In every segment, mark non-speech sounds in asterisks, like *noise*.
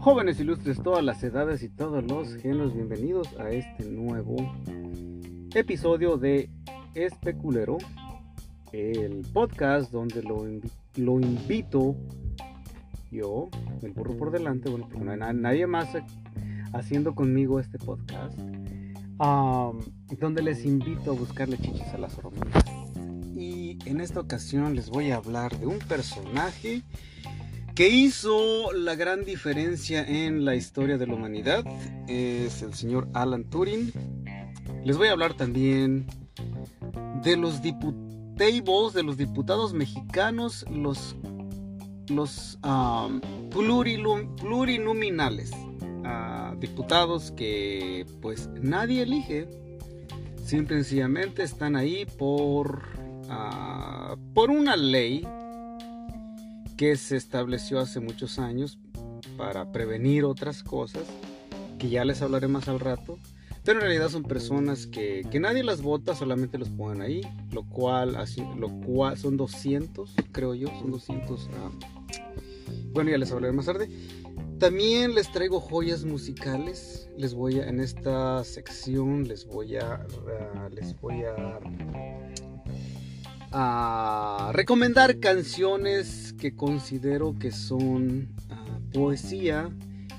Jóvenes ilustres, todas las edades y todos los géneros, bienvenidos a este nuevo episodio de Especulero, el podcast donde lo, invito yo, el burro por delante, bueno, porque no hay nadie más haciendo conmigo este podcast, donde les invito a buscarle chichis a las hormigas. En esta ocasión les voy a hablar de un personaje que hizo la gran diferencia en la historia de la humanidad. Es el señor Alan Turing. Les voy a hablar también de los de los diputados mexicanos, los, los um, plurinominales. Uh, diputados que pues nadie elige. Simple y sencillamente están ahí por, uh, por una ley que se estableció hace muchos años para prevenir otras cosas, que ya les hablaré más al rato. Pero en realidad son personas que, nadie las vota, solamente los ponen ahí, lo cual, así, lo cual son 200, creo yo, son 200. Ah, bueno, ya les hablaré más tarde. También les traigo joyas musicales. Les voy a, en esta sección les voy a, ah, les voy a a recomendar canciones que considero que son ah, poesía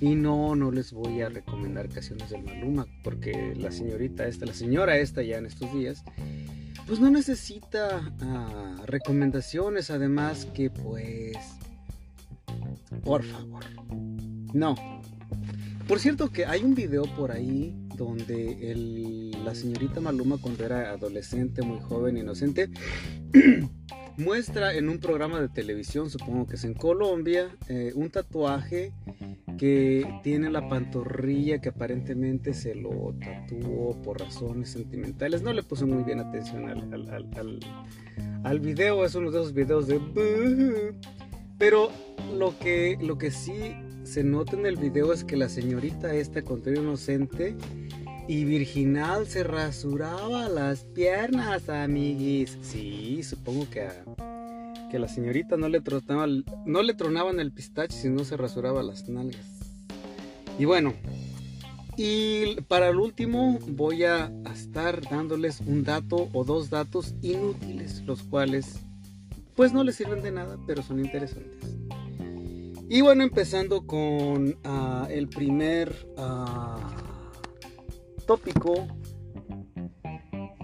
y no, no les voy a recomendar canciones del Maluma porque la señorita esta, la señora esta ya en estos días, pues no necesita ah, recomendaciones, además que pues, por favor, no. Por cierto que hay un video por ahí donde la señorita Maluma cuando era adolescente, muy joven, inocente, *clears throat* muestra en un programa de televisión, supongo que es en Colombia, eh, un tatuaje que tiene la pantorrilla que aparentemente se lo tatuó por razones sentimentales. No le puse muy bien atención al, al, video, es uno de esos videos de... Pero lo que, lo que sí se nota en el video es que la señorita esta, contrario inocente, y Virginal se rasuraba las piernas, amiguis. Sí, supongo que a, que la señorita no le, tronaba, no le tronaban el pistache si no se rasuraba las nalgas. Y bueno, y para el último voy a estar dándoles un dato o dos datos inútiles, los cuales pues no les sirven de nada, pero son interesantes. Y bueno, empezando con ah, el primer... Ah, tópico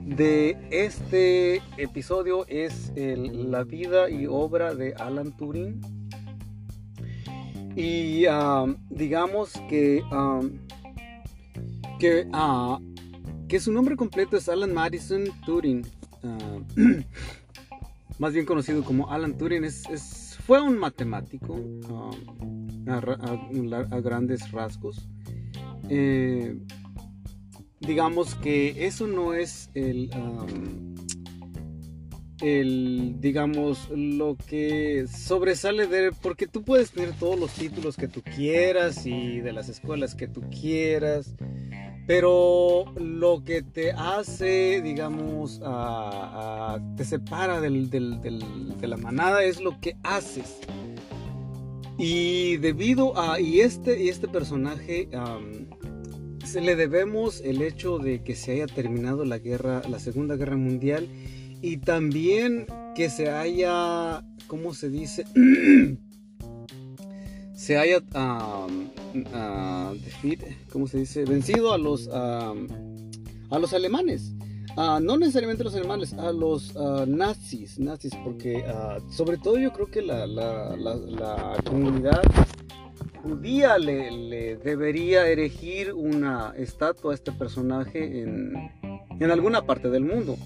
de este episodio es la vida y obra de Alan Turing. Y um, digamos que, que, uh, su nombre completo es Alan Madison Turing. Uh, *clears throat* más bien conocido como Alan Turing. Es, fue un matemático um, a, grandes rasgos. Eh, digamos que eso no es el, el, digamos, lo que sobresale de, porque tú puedes tener todos los títulos que tú quieras y de las escuelas que tú quieras, pero lo que te hace, digamos, te separa de la manada es lo que haces. Y debido a, y este, y este personaje, se le debemos el hecho de que se haya terminado la guerra, la Segunda Guerra Mundial y también que se haya, ¿cómo se dice? *clears throat* se haya, ¿cómo se dice? Vencido a los, a los alemanes. Uh, no necesariamente los alemanes, a los nazis, nazis, porque sobre todo yo creo que la, la, la comunidad judía le, debería erigir una estatua a este personaje en, alguna parte del mundo.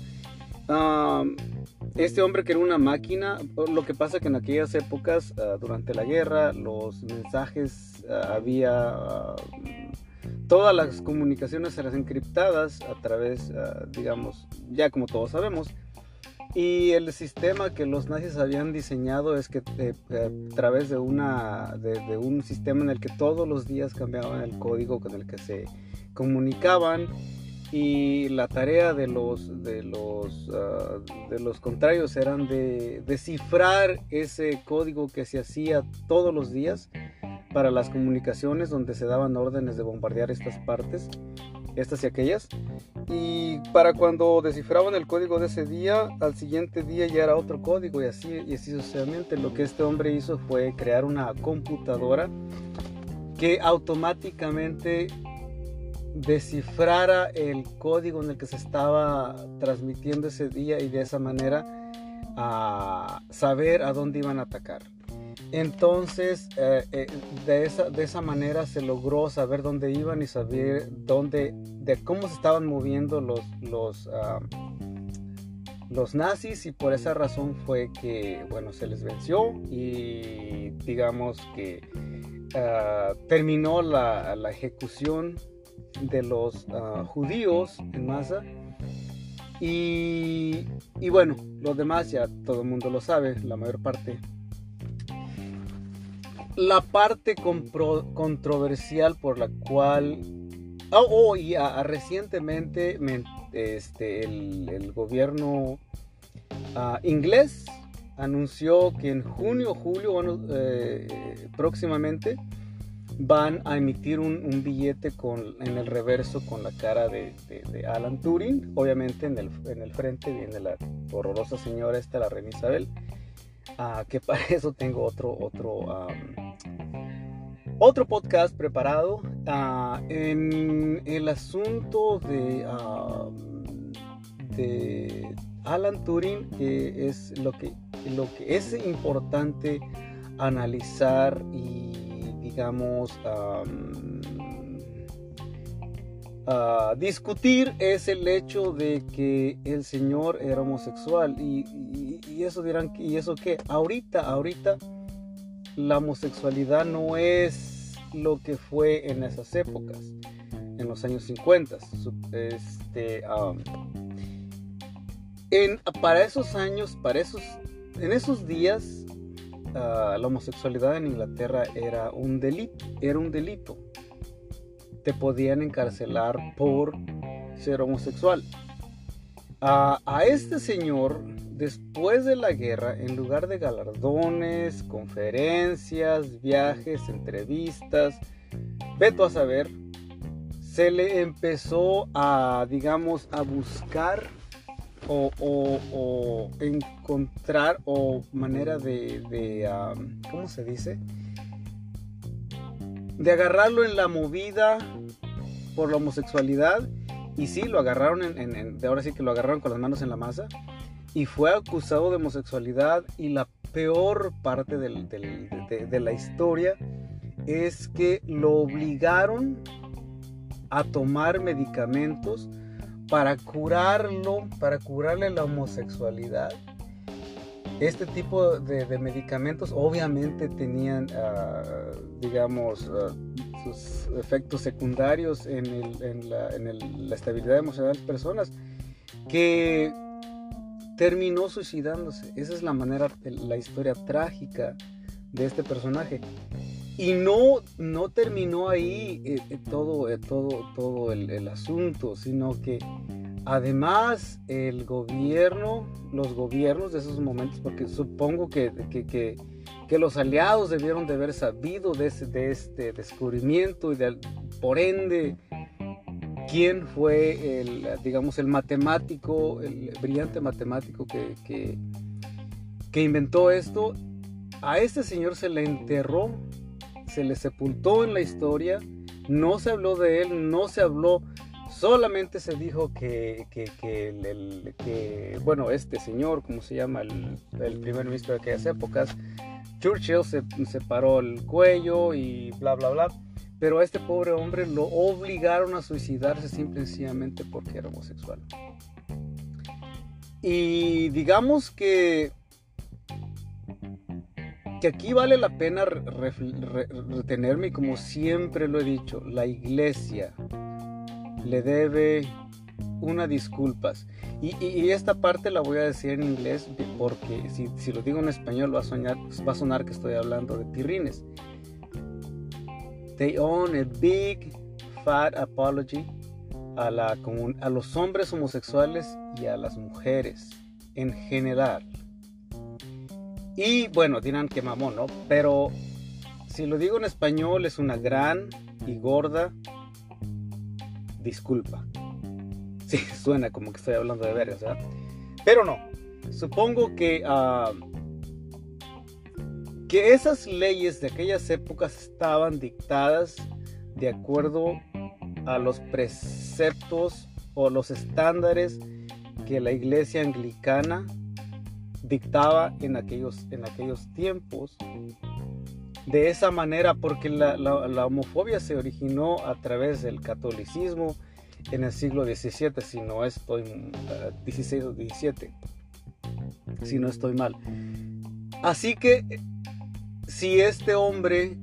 Ah, este hombre que era una máquina, lo que pasa que en aquellas épocas, ah, durante la guerra, los mensajes ah, había... todas las comunicaciones eran encriptadas a través, digamos, ya como todos sabemos, y el sistema que los nazis habían diseñado es que eh, eh, a través de, una, de, un sistema en el que todos los días cambiaban el código con el que se comunicaban y la tarea de los de los ah, de los contrarios eran de descifrar ese código que se hacía todos los días para las comunicaciones donde se daban órdenes de bombardear estas partes estas y aquellas. Y para cuando descifraban el código de ese día al siguiente día ya era otro código y así y así sucesivamente. Lo que este hombre hizo fue crear una computadora que automáticamente descifrara el código en el que se estaba transmitiendo ese día y de esa manera a saber a dónde iban a atacar. Entonces, eh, eh, de, esa, de esa manera se logró saber dónde iban y saber dónde, de cómo se estaban moviendo los, los, ah, los nazis y por esa razón fue que, bueno, se les venció y digamos que ah, terminó la, la ejecución de los ah, judíos en masa. Y, y, bueno, los demás ya todo el mundo lo sabe, la mayor parte. La parte controversial por la cual... Oh, oh y recientemente este, el, gobierno ah, inglés anunció que en junio, julio, bueno, eh, próximamente, van a emitir un, billete con, en el reverso con la cara de, Alan Turing. Obviamente en el, en el, frente viene la horrorosa señora esta, la reina Isabel. Ah, que *laughs* para eso tengo otro, otro, otro podcast preparado. Ah, en el asunto de, de Alan Turing, que es lo que, lo que es importante analizar y digamos, discutir es el hecho de que el señor era homosexual. Y, eso dirán y eso que ahorita ahorita la homosexualidad no es lo que fue en esas épocas en los años 50 este en, para esos años para esos en esos días La homosexualidad en Inglaterra era un delito, era un delito. Te podían encarcelar por ser homosexual. a este señor, después de la guerra, en lugar de galardones, conferencias, viajes, entrevistas, veto a saber, se le empezó a, digamos, a buscar o, encontrar o manera de, ¿cómo se dice? De agarrarlo en la movida por la homosexualidad. Y sí, lo agarraron de ahora sí que lo agarraron con las manos en la masa. Y fue acusado de homosexualidad. Y la peor parte de la historia es que lo obligaron a tomar medicamentos para curarlo, para curarle la homosexualidad. Este tipo de, medicamentos obviamente tenían, ah, digamos, ah, sus efectos secundarios en, la, estabilidad emocional de las personas, que terminó suicidándose. Esa es la manera, la historia trágica de este personaje. Y no, no terminó ahí eh, eh, todo, eh, todo, todo el, asunto, sino que además el gobierno, los gobiernos de esos momentos, porque supongo que, que, los aliados debieron de haber sabido de, de este descubrimiento y de, por ende quién fue el, digamos, el matemático, el brillante matemático que, que, que inventó esto. A este señor se le enterró se le sepultó en la historia, no se habló de él, no se habló, solamente se dijo que, que, bueno, este señor, como se llama, el, primer ministro de aquellas épocas, Churchill se, se paró el cuello y bla, bla, bla. Pero a este pobre hombre lo obligaron a suicidarse simple y sencillamente porque era homosexual. Y digamos que que aquí vale la pena retenerme y como siempre lo he dicho, la iglesia le debe una disculpas. Y, esta parte la voy a decir en inglés porque si, lo digo en español va a, soñar, va a sonar que estoy hablando de pirrines. They own a big fat apology a, la, a los hombres homosexuales y a las mujeres en general. Y bueno, dirán que mamón, ¿no? Pero si lo digo en español es una gran y gorda disculpa. Sí, *laughs* suena como que estoy hablando de vergas, ¿verdad? Pero no. Supongo que, ah, que esas leyes de aquellas épocas estaban dictadas de acuerdo a los preceptos o los estándares que la iglesia anglicana dictaba en aquellos, en aquellos tiempos. De esa manera, porque la, la, homofobia se originó a través del catolicismo en el siglo XVII, si no estoy, XVI o XVII, si no estoy mal. Así que, si este hombre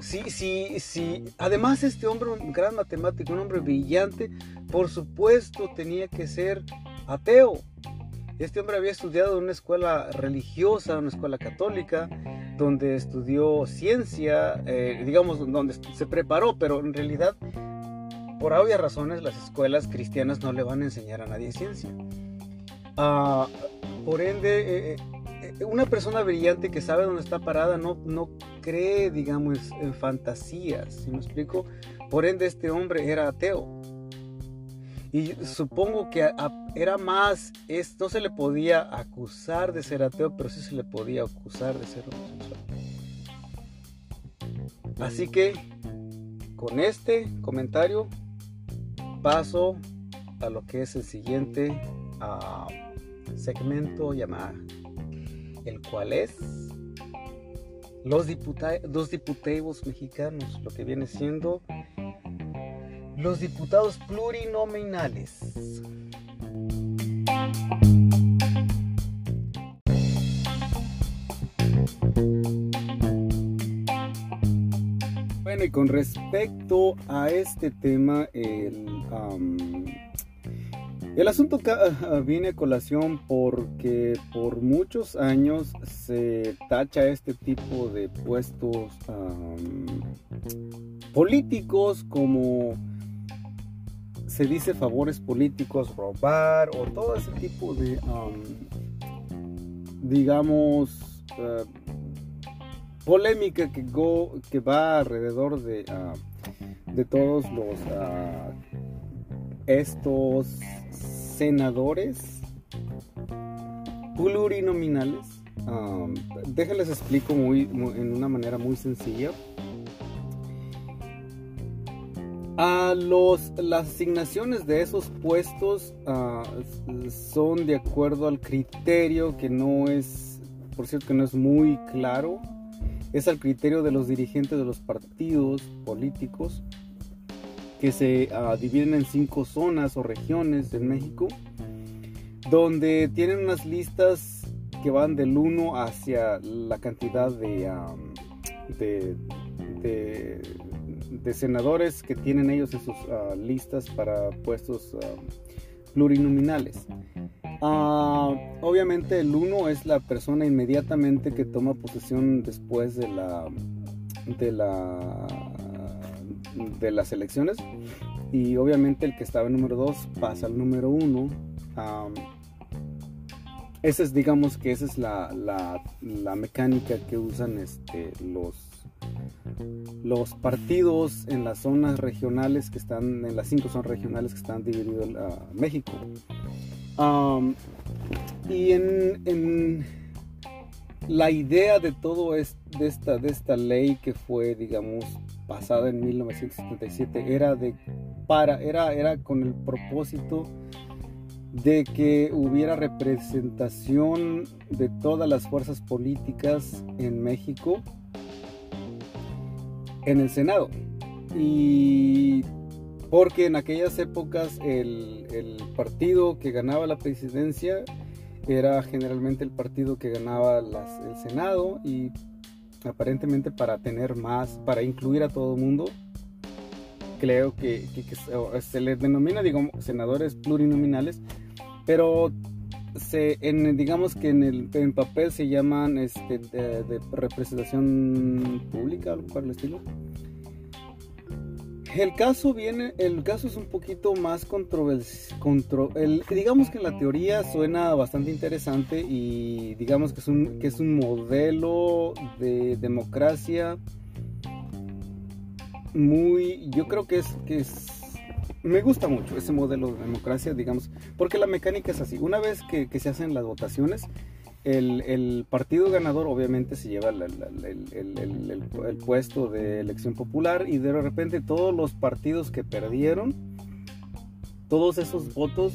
Sí, sí, sí. Además, este hombre, un gran matemático, un hombre brillante, por supuesto tenía que ser ateo. Este hombre había estudiado en una escuela religiosa, una escuela católica, donde estudió ciencia, eh, digamos, donde se preparó, pero en realidad, por obvias razones, las escuelas cristianas no le van a enseñar a nadie ciencia. Ah, por ende, eh, eh, una persona brillante que sabe dónde está parada no, no cree, digamos, en fantasías, ¿sí me explico? Por ende, este hombre era ateo. Y supongo que era más, es, no se le podía acusar de ser ateo, pero sí se le podía acusar de ser homosexual. Así que con este comentario paso a lo que es el siguiente ah, segmento llamado, el cual es los, diputados, diputados mexicanos, lo que viene siendo los diputados plurinominales. Bueno, y con respecto a este tema, el, el asunto ah, viene a colación porque por muchos años se tacha este tipo de puestos políticos como se dice favores políticos, robar o todo ese tipo de, digamos, eh, polémica que, que va alrededor de, ah, de todos los ah, estos senadores plurinominales. déjenles explico muy, en una manera muy sencilla. A los, las asignaciones de esos puestos ah, son de acuerdo al criterio que no es, por cierto, que no es muy claro. Es al criterio de los dirigentes de los partidos políticos que se ah, dividen en cinco zonas o regiones en México, donde tienen unas listas que van del 1 hacia la cantidad de, de senadores que tienen ellos en sus ah, listas para puestos ah, plurinominales. Ah, obviamente el uno es la persona inmediatamente que toma posesión después de la de la de las elecciones y obviamente el que estaba en número 2 pasa al número 1 esa es digamos que esa es la, la, la mecánica que usan este, los los partidos en las zonas regionales que están, en las cinco zonas regionales que están divididos a México. y en, la idea de todo es, de, esta, de esta ley que fue, digamos, pasada en 1977 era, de, para, era, era con el propósito de que hubiera representación de todas las fuerzas políticas en México en el Senado. Y porque en aquellas épocas el, partido que ganaba la presidencia era generalmente el partido que ganaba el Senado y aparentemente para tener más, para incluir a todo mundo, creo que, se les denomina, digamos, senadores plurinominales, pero en, digamos que en el en papel se llaman este, de, representación pública, algo por el estilo. El caso viene, el caso es un poquito más controversial. digamos que la teoría suena bastante interesante y digamos que es un, que es un modelo de democracia muy, yo creo que es, que es, me gusta mucho ese modelo de democracia, digamos, porque la mecánica es así. Una vez que, que se hacen las votaciones, el, partido ganador obviamente se lleva el, el, puesto de elección popular y de repente todos los partidos que perdieron, todos esos votos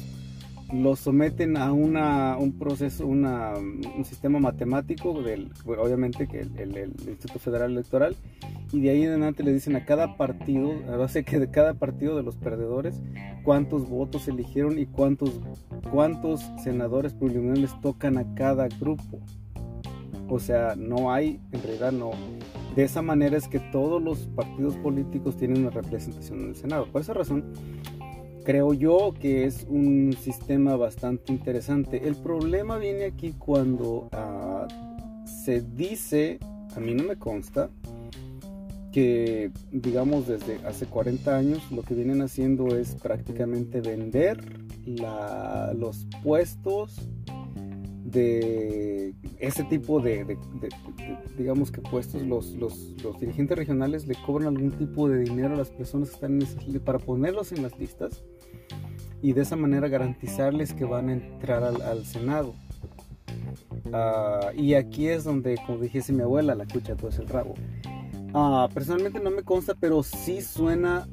los someten a una, un proceso, una, un sistema matemático, del, obviamente que el, Instituto Federal Electoral, y de ahí en adelante le dicen a cada partido, base que de cada partido de los perdedores, cuántos votos eligieron y cuántos, cuántos senadores plurinominales tocan a cada grupo. O sea, no hay, en realidad no. De esa manera es que todos los partidos políticos tienen una representación en el Senado. Por esa razón, creo yo que es un sistema bastante interesante. El problema viene aquí cuando ah, se dice, a mí no me consta, que digamos desde hace 40 años lo que vienen haciendo es prácticamente vender los puestos de ese tipo de, digamos que puestos los, los, dirigentes regionales le cobran algún tipo de dinero a las personas que están en para ponerlos en las listas y de esa manera garantizarles que van a entrar al, Senado. Ah, y aquí es donde, como dijese mi abuela, la cucha todo es el rabo. Ah, personalmente no me consta, pero sí suena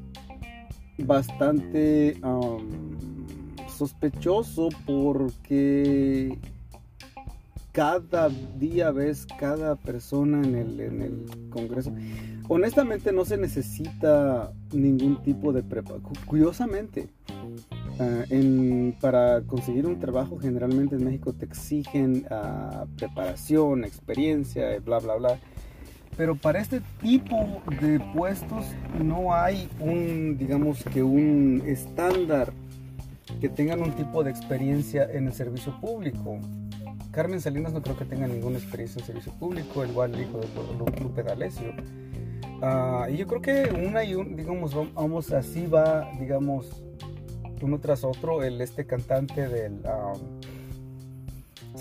bastante sospechoso porque cada día ves cada persona en el, en el Congreso. Honestamente no se necesita ningún tipo de preparación. Curiosamente, ah, para conseguir un trabajo generalmente en México te exigen ah, preparación, experiencia, bla, bla, bla. Pero para este tipo de puestos no hay un, digamos que un estándar que tengan un tipo de experiencia en el servicio público. Carmen Salinas no creo que tenga ninguna experiencia en servicio público, igual el hijo de Lupe D'Alessio. Ah, y yo creo que una y un, digamos, vamos así va, digamos, uno tras otro, el este cantante del...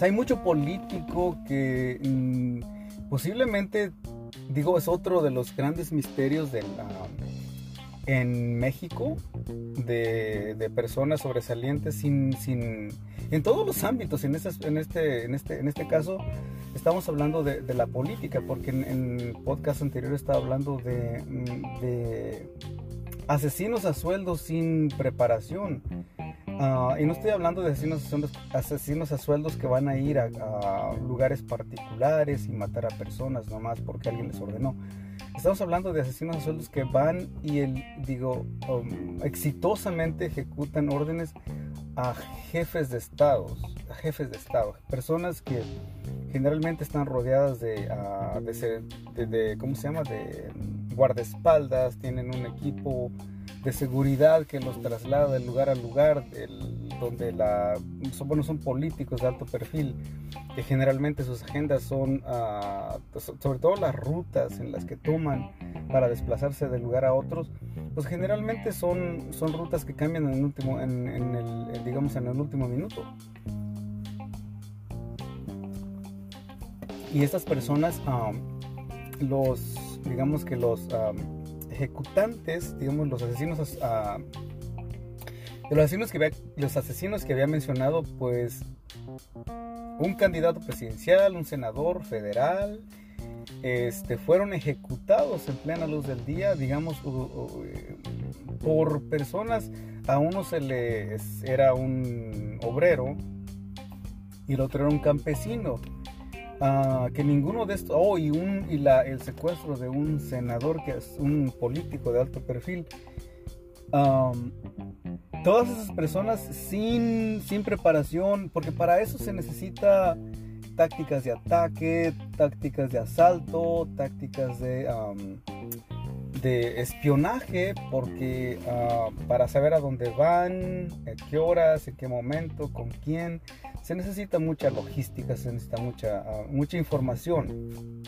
hay mucho político que mm, posiblemente digo, es otro de los grandes misterios del, en México de, personas sobresalientes sin, sin, en todos los ámbitos. En, en, este, en, este, en este caso estamos hablando de, la política, porque en, en, podcast anterior estaba hablando de, de asesinos a sueldo sin preparación. Ah, y no estoy hablando de asesinos, asesinos a sueldos que van a ir a, lugares particulares y matar a personas nomás porque alguien les ordenó. Estamos hablando de asesinos a sueldos que van y, el, digo, um, exitosamente ejecutan órdenes a jefes de estados, a jefes de estado, personas que generalmente están rodeadas de, uh, de, ¿cómo se llama? De guardaespaldas, tienen un equipo de seguridad que los traslada de lugar a lugar, donde la, son, bueno, son políticos de alto perfil, que generalmente sus agendas son, uh, sobre todo las rutas en las que toman para desplazarse de lugar a otros, pues generalmente son, son rutas que cambian en el último, en, el, digamos, en el último minuto. Y estas personas, los, digamos que los ejecutantes, digamos los asesinos, los asesinos que había, los asesinos que había mencionado, pues un candidato presidencial, un senador federal, este, fueron ejecutados en plena luz del día, digamos, eh, por personas, a uno se le era un obrero y el otro era un campesino. Que ninguno de estos, oh, y, un, y la, el secuestro de un senador que es un político de alto perfil, todas esas personas sin, sin preparación, porque para eso se necesita tácticas de ataque, tácticas de asalto, tácticas de, de espionaje, porque para saber a dónde van, a qué horas, en qué momento, con quién, se necesita mucha logística, se necesita mucha, mucha información.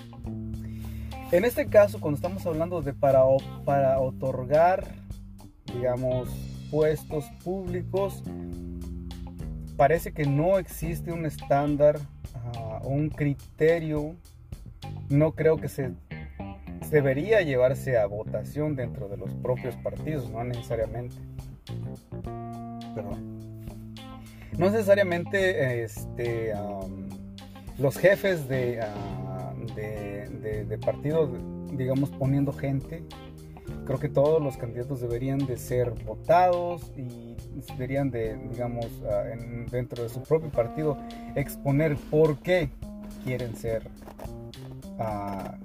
En este caso, cuando estamos hablando de para, para otorgar digamos, puestos públicos, parece que no existe un estándar o un criterio. No creo que se debería llevarse a votación dentro de los propios partidos, no necesariamente. No necesariamente este, los jefes de, ah, de, de, partidos, digamos, poniendo gente. Creo que todos los candidatos deberían de ser votados y deberían de, digamos, ah, dentro de su propio partido exponer por qué quieren ser uh,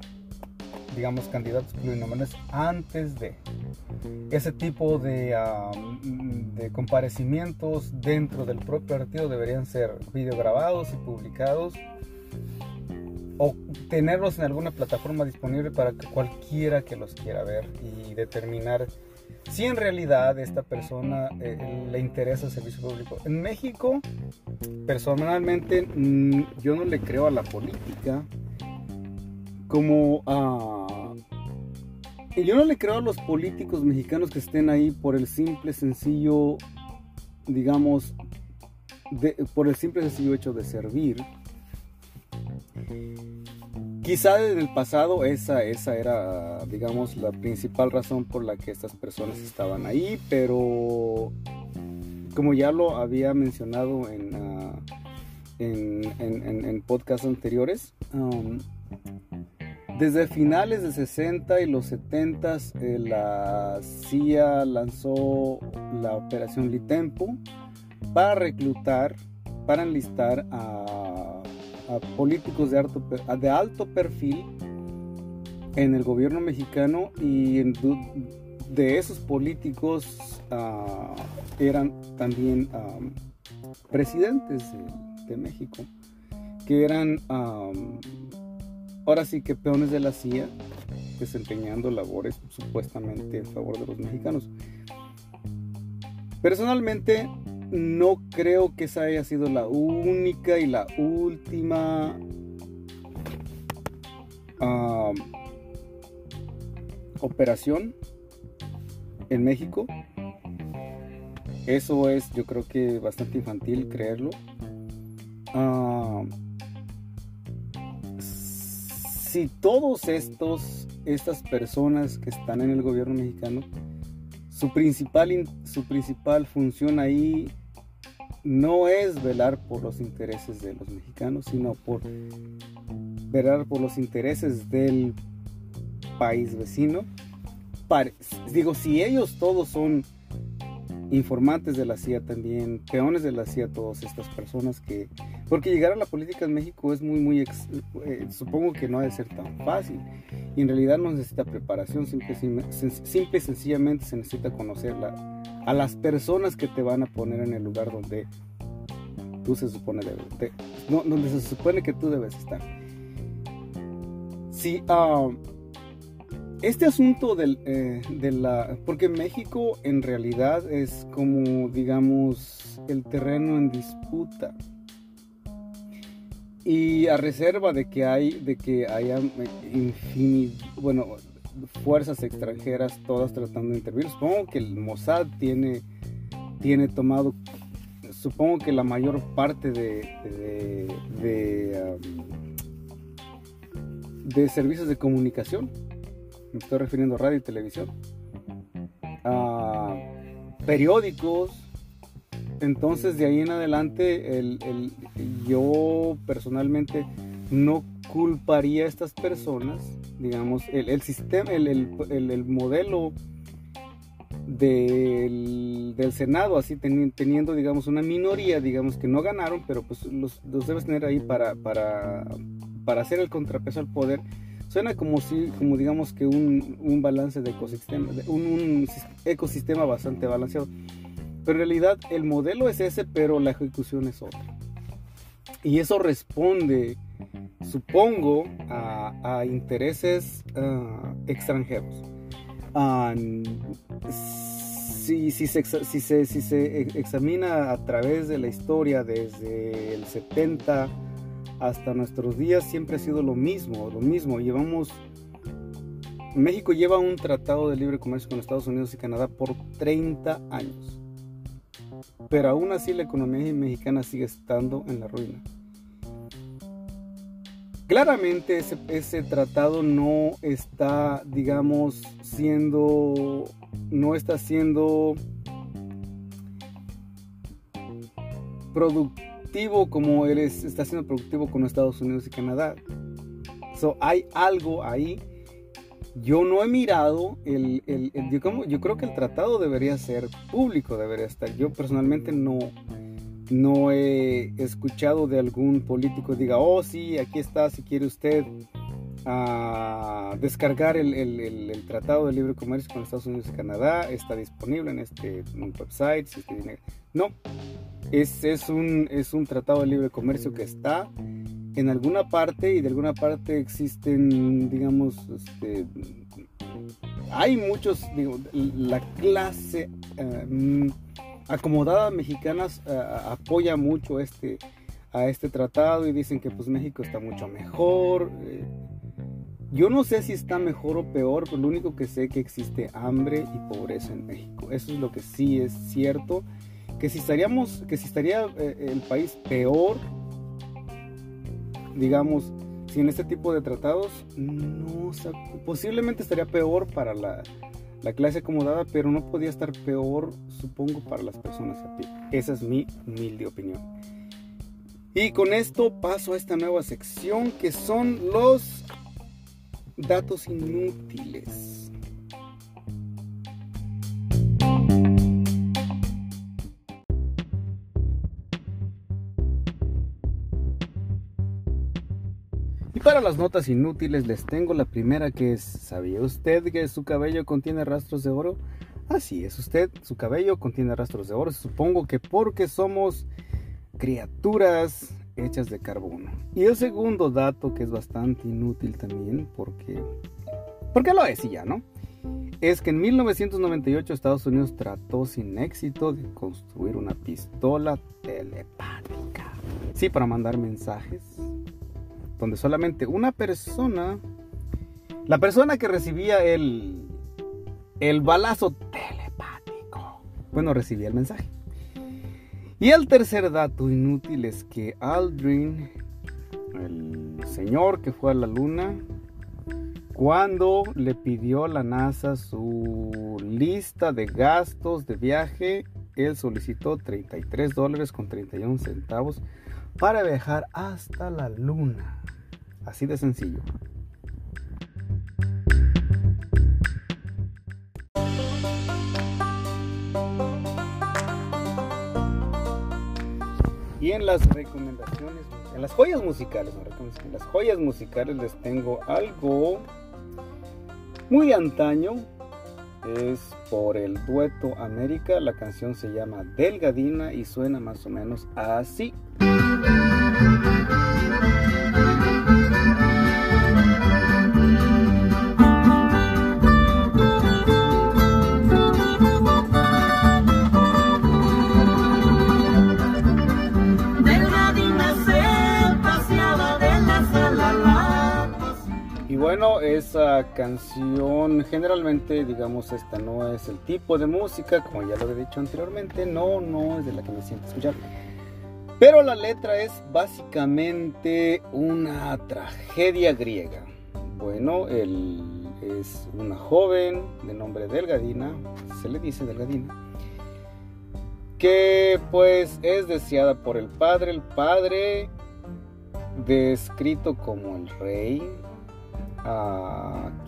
digamos, candidatos plurinominales antes de ese tipo de, de comparecimientos dentro del propio partido deberían ser videograbados y publicados o tenerlos en alguna plataforma disponible para que cualquiera que los quiera ver y determinar si en realidad esta persona eh, le interesa el servicio público. En México, personalmente, mm, yo no le creo a la política como a... Yo no le creo a los políticos mexicanos que estén ahí por el simple, sencillo, digamos, por el simple, sencillo hecho de servir. Quizá en el pasado esa, esa era, digamos, la principal razón por la que estas personas estaban ahí, pero como ya lo había mencionado en, uh, en, en, podcasts anteriores, um, desde finales de 60 y los 70 eh, la CIA lanzó la operación Litempo para reclutar, para enlistar a, políticos de alto, de alto perfil en el gobierno mexicano y de esos políticos ah, eran también ah, presidentes de, México que eran ah, ahora sí que peones de la CIA desempeñando labores supuestamente en favor de los mexicanos. Personalmente no creo que esa haya sido la única y la última operación en México. Eso es, yo creo que bastante infantil creerlo si todos estos, estas personas que están en el gobierno mexicano, su principal, su principal función ahí no es velar por los intereses de los mexicanos, sino por velar por los intereses del país vecino. digo, si ellos todos son informantes de la CIA también, peones de la CIA, todas estas personas que... Porque llegar a la política en México es muy, muy... Eh, supongo que no ha de ser tan fácil. Y en realidad no necesita preparación, simple, simple, sencillamente se necesita conocer a las personas que te van a poner en el lugar donde tú se supone debes, no, donde se supone que tú debes estar. Sí, uh, este asunto del, eh, de la... Porque México en realidad es como, digamos, el terreno en disputa. Y a reserva de que hay, de que haya infinidad, bueno, fuerzas extranjeras todas tratando de intervenir. Supongo que el Mossad tiene, tiene tomado, supongo que la mayor parte de, de, servicios de comunicación me estoy refiriendo a radio y televisión, periódicos. Entonces de ahí en adelante el, yo personalmente no culparía a estas personas, digamos, el, sistema, el, modelo del, Senado, así teniendo, digamos, una minoría, digamos, que no ganaron, pero pues los, los debes tener ahí para, para, para hacer el contrapeso al poder Suena como si, como digamos que un, balance de ecosistema, un, ecosistema bastante balanceado. Pero en realidad el modelo es ese, pero la ejecución es otra. Y eso responde, supongo, a, intereses uh, extranjeros. si, se, si, se, se examina a través de la historia desde el 70 hasta nuestros días siempre ha sido lo mismo, lo mismo. Llevamos México lleva un tratado de libre comercio con Estados Unidos y Canadá por 30 años. Pero aún así la economía mexicana sigue estando en la ruina. Claramente ese, tratado no está, digamos, siendo, no está siendo productivo como él está siendo productivo con Estados Unidos y Canadá. So, hay algo ahí. Yo no he mirado el, el, yo, como, yo creo que el tratado debería ser público, debería estar. Yo personalmente no, no he escuchado de algún político diga, oh sí, aquí está, si quiere usted a ah, descargar el, el, el, Tratado de Libre Comercio con Estados Unidos y Canadá, está disponible en este website. Si no, es, es, un, es un Tratado de Libre Comercio que está en alguna parte y de alguna parte existen, digamos, este, hay muchos, la clase... Eh, acomodada mexicanas eh, apoya mucho este, a este tratado y dicen que pues México está mucho mejor. Eh. yo no sé si está mejor o peor, pero lo único que sé es que existe hambre y pobreza en México. Eso es lo que sí es cierto. Que si estaríamos, que si estaría el país peor, digamos, sin este tipo de tratados, no, posiblemente estaría peor para la, la clase acomodada, pero no podía estar peor, supongo, para las personas a pie. Esa es mi humilde opinión. Y con esto paso a esta nueva sección que son los datos inútiles. Para las notas inútiles les tengo la primera que es, ¿sabía usted que su cabello contiene rastros de oro? Así es usted, su cabello contiene rastros de oro, supongo que porque somos criaturas hechas de carbono. Y el segundo dato que es bastante inútil también, porque, porque lo decía, ¿no? Es que en 1998 Estados Unidos trató sin éxito de construir una pistola telepática. Sí, para mandar mensajes donde solamente una persona, la persona que recibía el, el balazo telepático, bueno, recibía el mensaje. Y el tercer dato inútil es que Aldrin, el señor que fue a la luna, cuando le pidió a la NASA su lista de gastos de viaje, él solicitó 33 dólares con 31 centavos para viajar hasta la luna. Así de sencillo. Y en las recomendaciones, en las joyas musicales, en las joyas musicales les tengo algo muy antaño. Es por el dueto América. La canción se llama Delgadina y suena más o menos así. Bueno, esa canción generalmente, digamos, esta no es el tipo de música, como ya lo he dicho anteriormente, no, no es de la que me siento escuchar. Pero la letra es básicamente una tragedia griega. Bueno, él es una joven de nombre Delgadina, se le dice Delgadina, que pues es deseada por el padre, el padre descrito como el rey,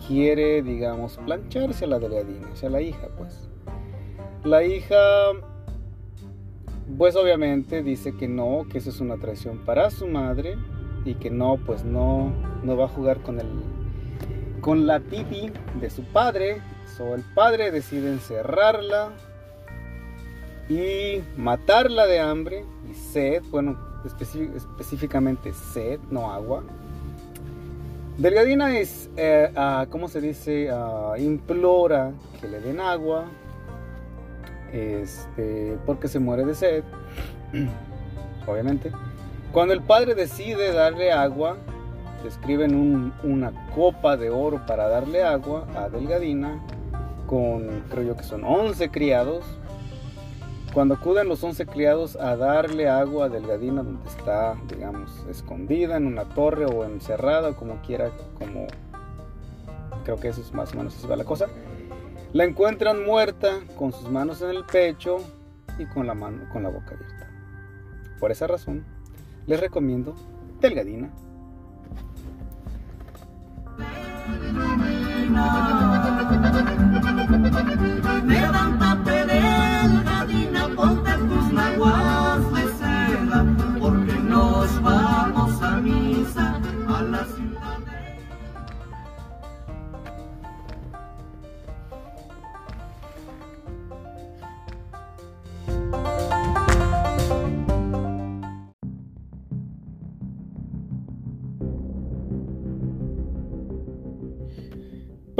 quiere, digamos, plancharse a la delgadina, sea, la hija, pues. La hija, pues obviamente dice que no, que eso es una traición para su madre y que no, pues no, no va a jugar con el, con la pipi de su padre. So, el padre decide encerrarla y matarla de hambre y sed, bueno, específicamente sed, no agua Delgadina es, eh, ah, ¿cómo se dice? Ah, implora que le den agua, este, porque se muere de sed, *clears throat* obviamente. Cuando el padre decide darle agua, te escriben una copa de oro para darle agua a Delgadina con, creo yo que son 11 criados. Cuando acuden los 11 criados a darle agua a Delgadina donde está, digamos, escondida en una torre o encerrada, como quiera, como creo que eso es más o menos así va la cosa. La encuentran muerta con sus manos en el pecho y con la mano con la boca abierta. Por esa razón, les recomiendo Delgadina. Delgadina,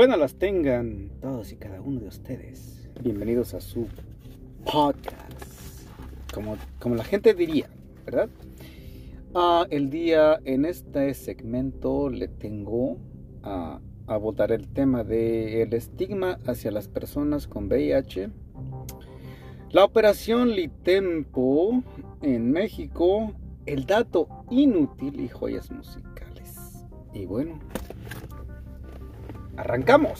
Bueno, las tengan todos y cada uno de ustedes. Bienvenidos a su podcast. Como, como la gente diría, ¿verdad? Ah, el día en este segmento le tengo a abordar el tema del estigma hacia las personas con VIH. La operación Litempo en México, el dato inútil y joyas musicales. Y bueno, ¡Arrancamos!